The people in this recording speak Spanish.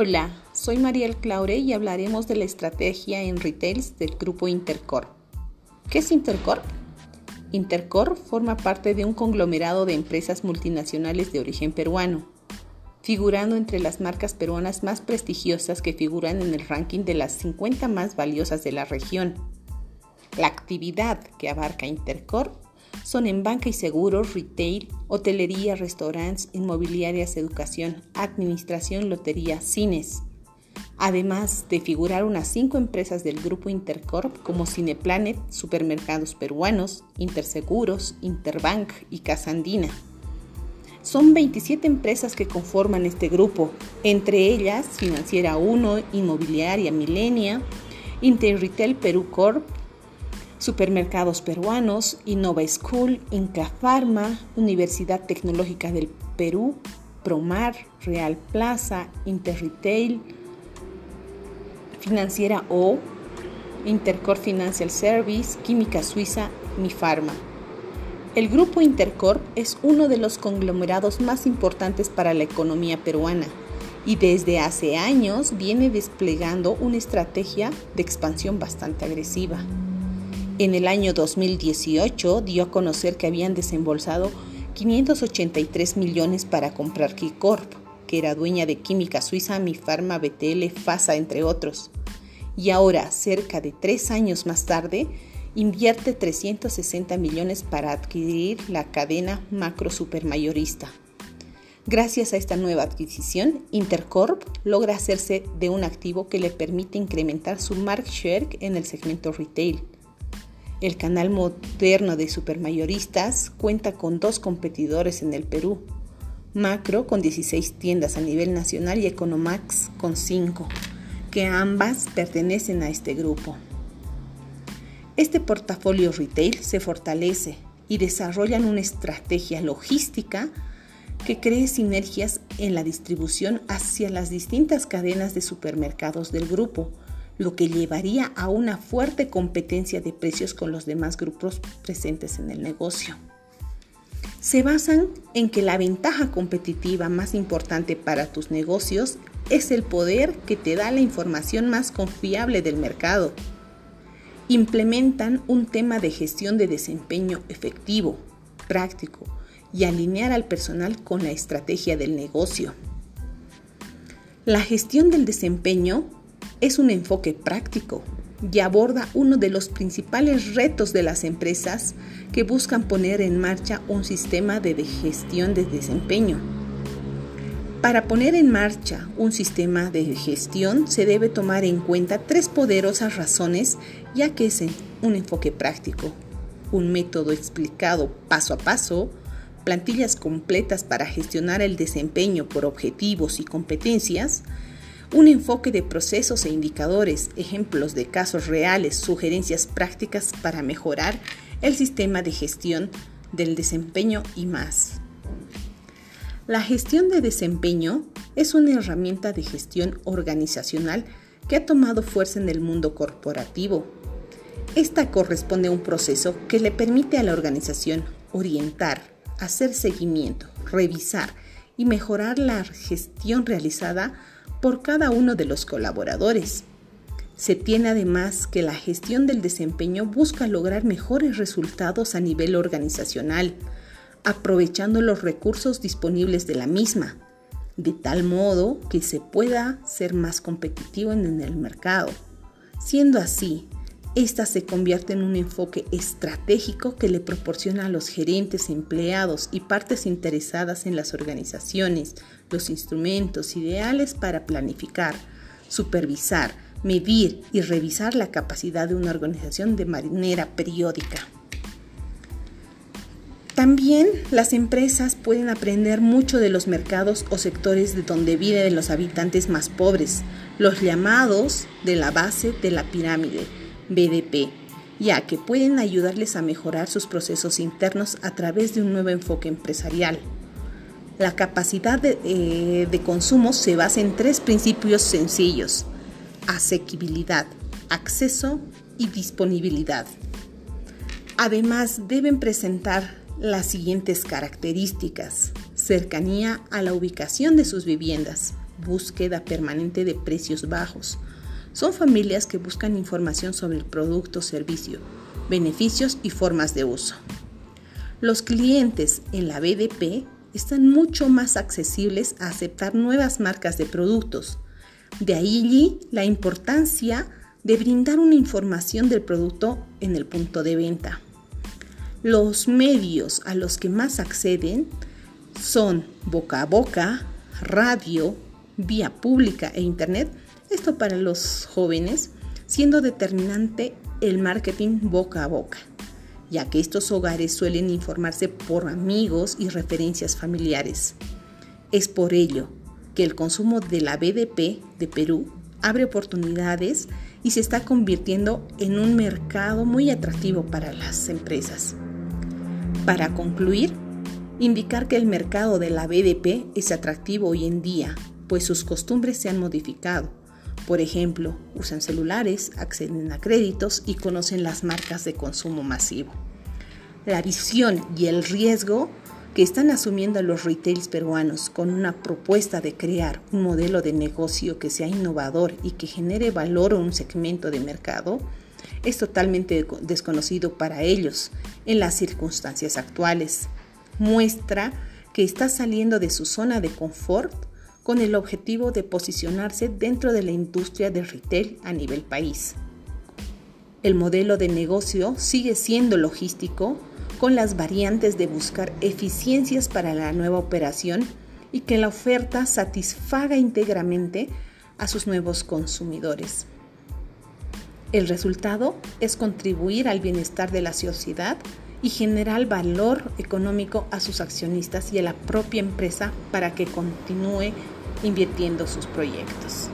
Hola, soy Mariel Claure y hablaremos de la estrategia en retails del grupo Intercorp. ¿Qué es Intercorp? Intercorp forma parte de un conglomerado de empresas multinacionales de origen peruano, figurando entre las marcas peruanas más prestigiosas que figuran en el ranking de las 50 más valiosas de la región. La actividad que abarca Intercorp son en banca y seguros, retail, hotelería, restaurantes, inmobiliarias, educación, administración, lotería, cines. Además de figurar unas cinco empresas del grupo Intercorp como Cineplanet, Supermercados Peruanos, Interseguros, Interbank y Casa Andina. Son 27 empresas que conforman este grupo, entre ellas Financiera 1, Inmobiliaria Milenia, Interretail Perú Corp, Supermercados Peruanos, Innova School, Inca Pharma, Universidad Tecnológica del Perú, Promar, Real Plaza, Interretail, Financiera O, Intercorp Financial Service, Química Suiza, Mifarma. El grupo Intercorp es uno de los conglomerados más importantes para la economía peruana y desde hace años viene desplegando una estrategia de expansión bastante agresiva. En el año 2018 dio a conocer que habían desembolsado 583 millones para comprar Kicorp, que era dueña de Química Suiza, Mifarma, BTL, FASA, entre otros. Y ahora, cerca de tres años más tarde, invierte 360 millones para adquirir la cadena macro supermayorista. Gracias a esta nueva adquisición, Intercorp logra hacerse de un activo que le permite incrementar su market share en el segmento retail el canal moderno de supermayoristas cuenta con dos competidores en el Perú. Macro con 16 tiendas a nivel nacional y Economax con 5, que ambas pertenecen a este grupo. Este portafolio retail se fortalece y desarrollan una estrategia logística que cree sinergias en la distribución hacia las distintas cadenas de supermercados del grupo, lo que llevaría a una fuerte competencia de precios con los demás grupos presentes en el negocio. Se basan en que la ventaja competitiva más importante para tus negocios es el poder que te da la información más confiable del mercado. Implementan un tema de gestión de desempeño efectivo, práctico y alinear al personal con la estrategia del negocio. La gestión del desempeño es un enfoque práctico y aborda uno de los principales retos de las empresas que buscan poner en marcha un sistema de gestión de desempeño. Para poner en marcha un sistema de gestión se debe tomar en cuenta tres poderosas razones ya que es un enfoque práctico, un método explicado paso a paso, plantillas completas para gestionar el desempeño por objetivos y competencias, un enfoque de procesos e indicadores, ejemplos de casos reales, sugerencias prácticas para mejorar el sistema de gestión del desempeño y más. La gestión de desempeño es una herramienta de gestión organizacional que ha tomado fuerza en el mundo corporativo. Esta corresponde a un proceso que le permite a la organización orientar, hacer seguimiento, revisar y mejorar la gestión realizada por cada uno de los colaboradores. Se tiene además que la gestión del desempeño busca lograr mejores resultados a nivel organizacional, aprovechando los recursos disponibles de la misma, de tal modo que se pueda ser más competitivo en el mercado. Siendo así, esta se convierte en un enfoque estratégico que le proporciona a los gerentes, empleados y partes interesadas en las organizaciones los instrumentos ideales para planificar, supervisar, medir y revisar la capacidad de una organización de manera periódica. También las empresas pueden aprender mucho de los mercados o sectores de donde viven los habitantes más pobres, los llamados de la base de la pirámide BDP, ya que pueden ayudarles a mejorar sus procesos internos a través de un nuevo enfoque empresarial. La capacidad de, eh, de consumo se basa en tres principios sencillos, asequibilidad, acceso y disponibilidad. Además, deben presentar las siguientes características. Cercanía a la ubicación de sus viviendas, búsqueda permanente de precios bajos. Son familias que buscan información sobre el producto servicio, beneficios y formas de uso. Los clientes en la BDP están mucho más accesibles a aceptar nuevas marcas de productos. De ahí la importancia de brindar una información del producto en el punto de venta. Los medios a los que más acceden son boca a boca, radio, vía pública e internet, esto para los jóvenes, siendo determinante el marketing boca a boca, ya que estos hogares suelen informarse por amigos y referencias familiares. Es por ello que el consumo de la BDP de Perú abre oportunidades y se está convirtiendo en un mercado muy atractivo para las empresas. Para concluir, indicar que el mercado de la BDP es atractivo hoy en día, pues sus costumbres se han modificado. Por ejemplo, usan celulares, acceden a créditos y conocen las marcas de consumo masivo. La visión y el riesgo que están asumiendo los retails peruanos con una propuesta de crear un modelo de negocio que sea innovador y que genere valor a un segmento de mercado es totalmente desconocido para ellos en las circunstancias actuales muestra que está saliendo de su zona de confort con el objetivo de posicionarse dentro de la industria del retail a nivel país. El modelo de negocio sigue siendo logístico con las variantes de buscar eficiencias para la nueva operación y que la oferta satisfaga íntegramente a sus nuevos consumidores. El resultado es contribuir al bienestar de la sociedad y generar valor económico a sus accionistas y a la propia empresa para que continúe invirtiendo sus proyectos.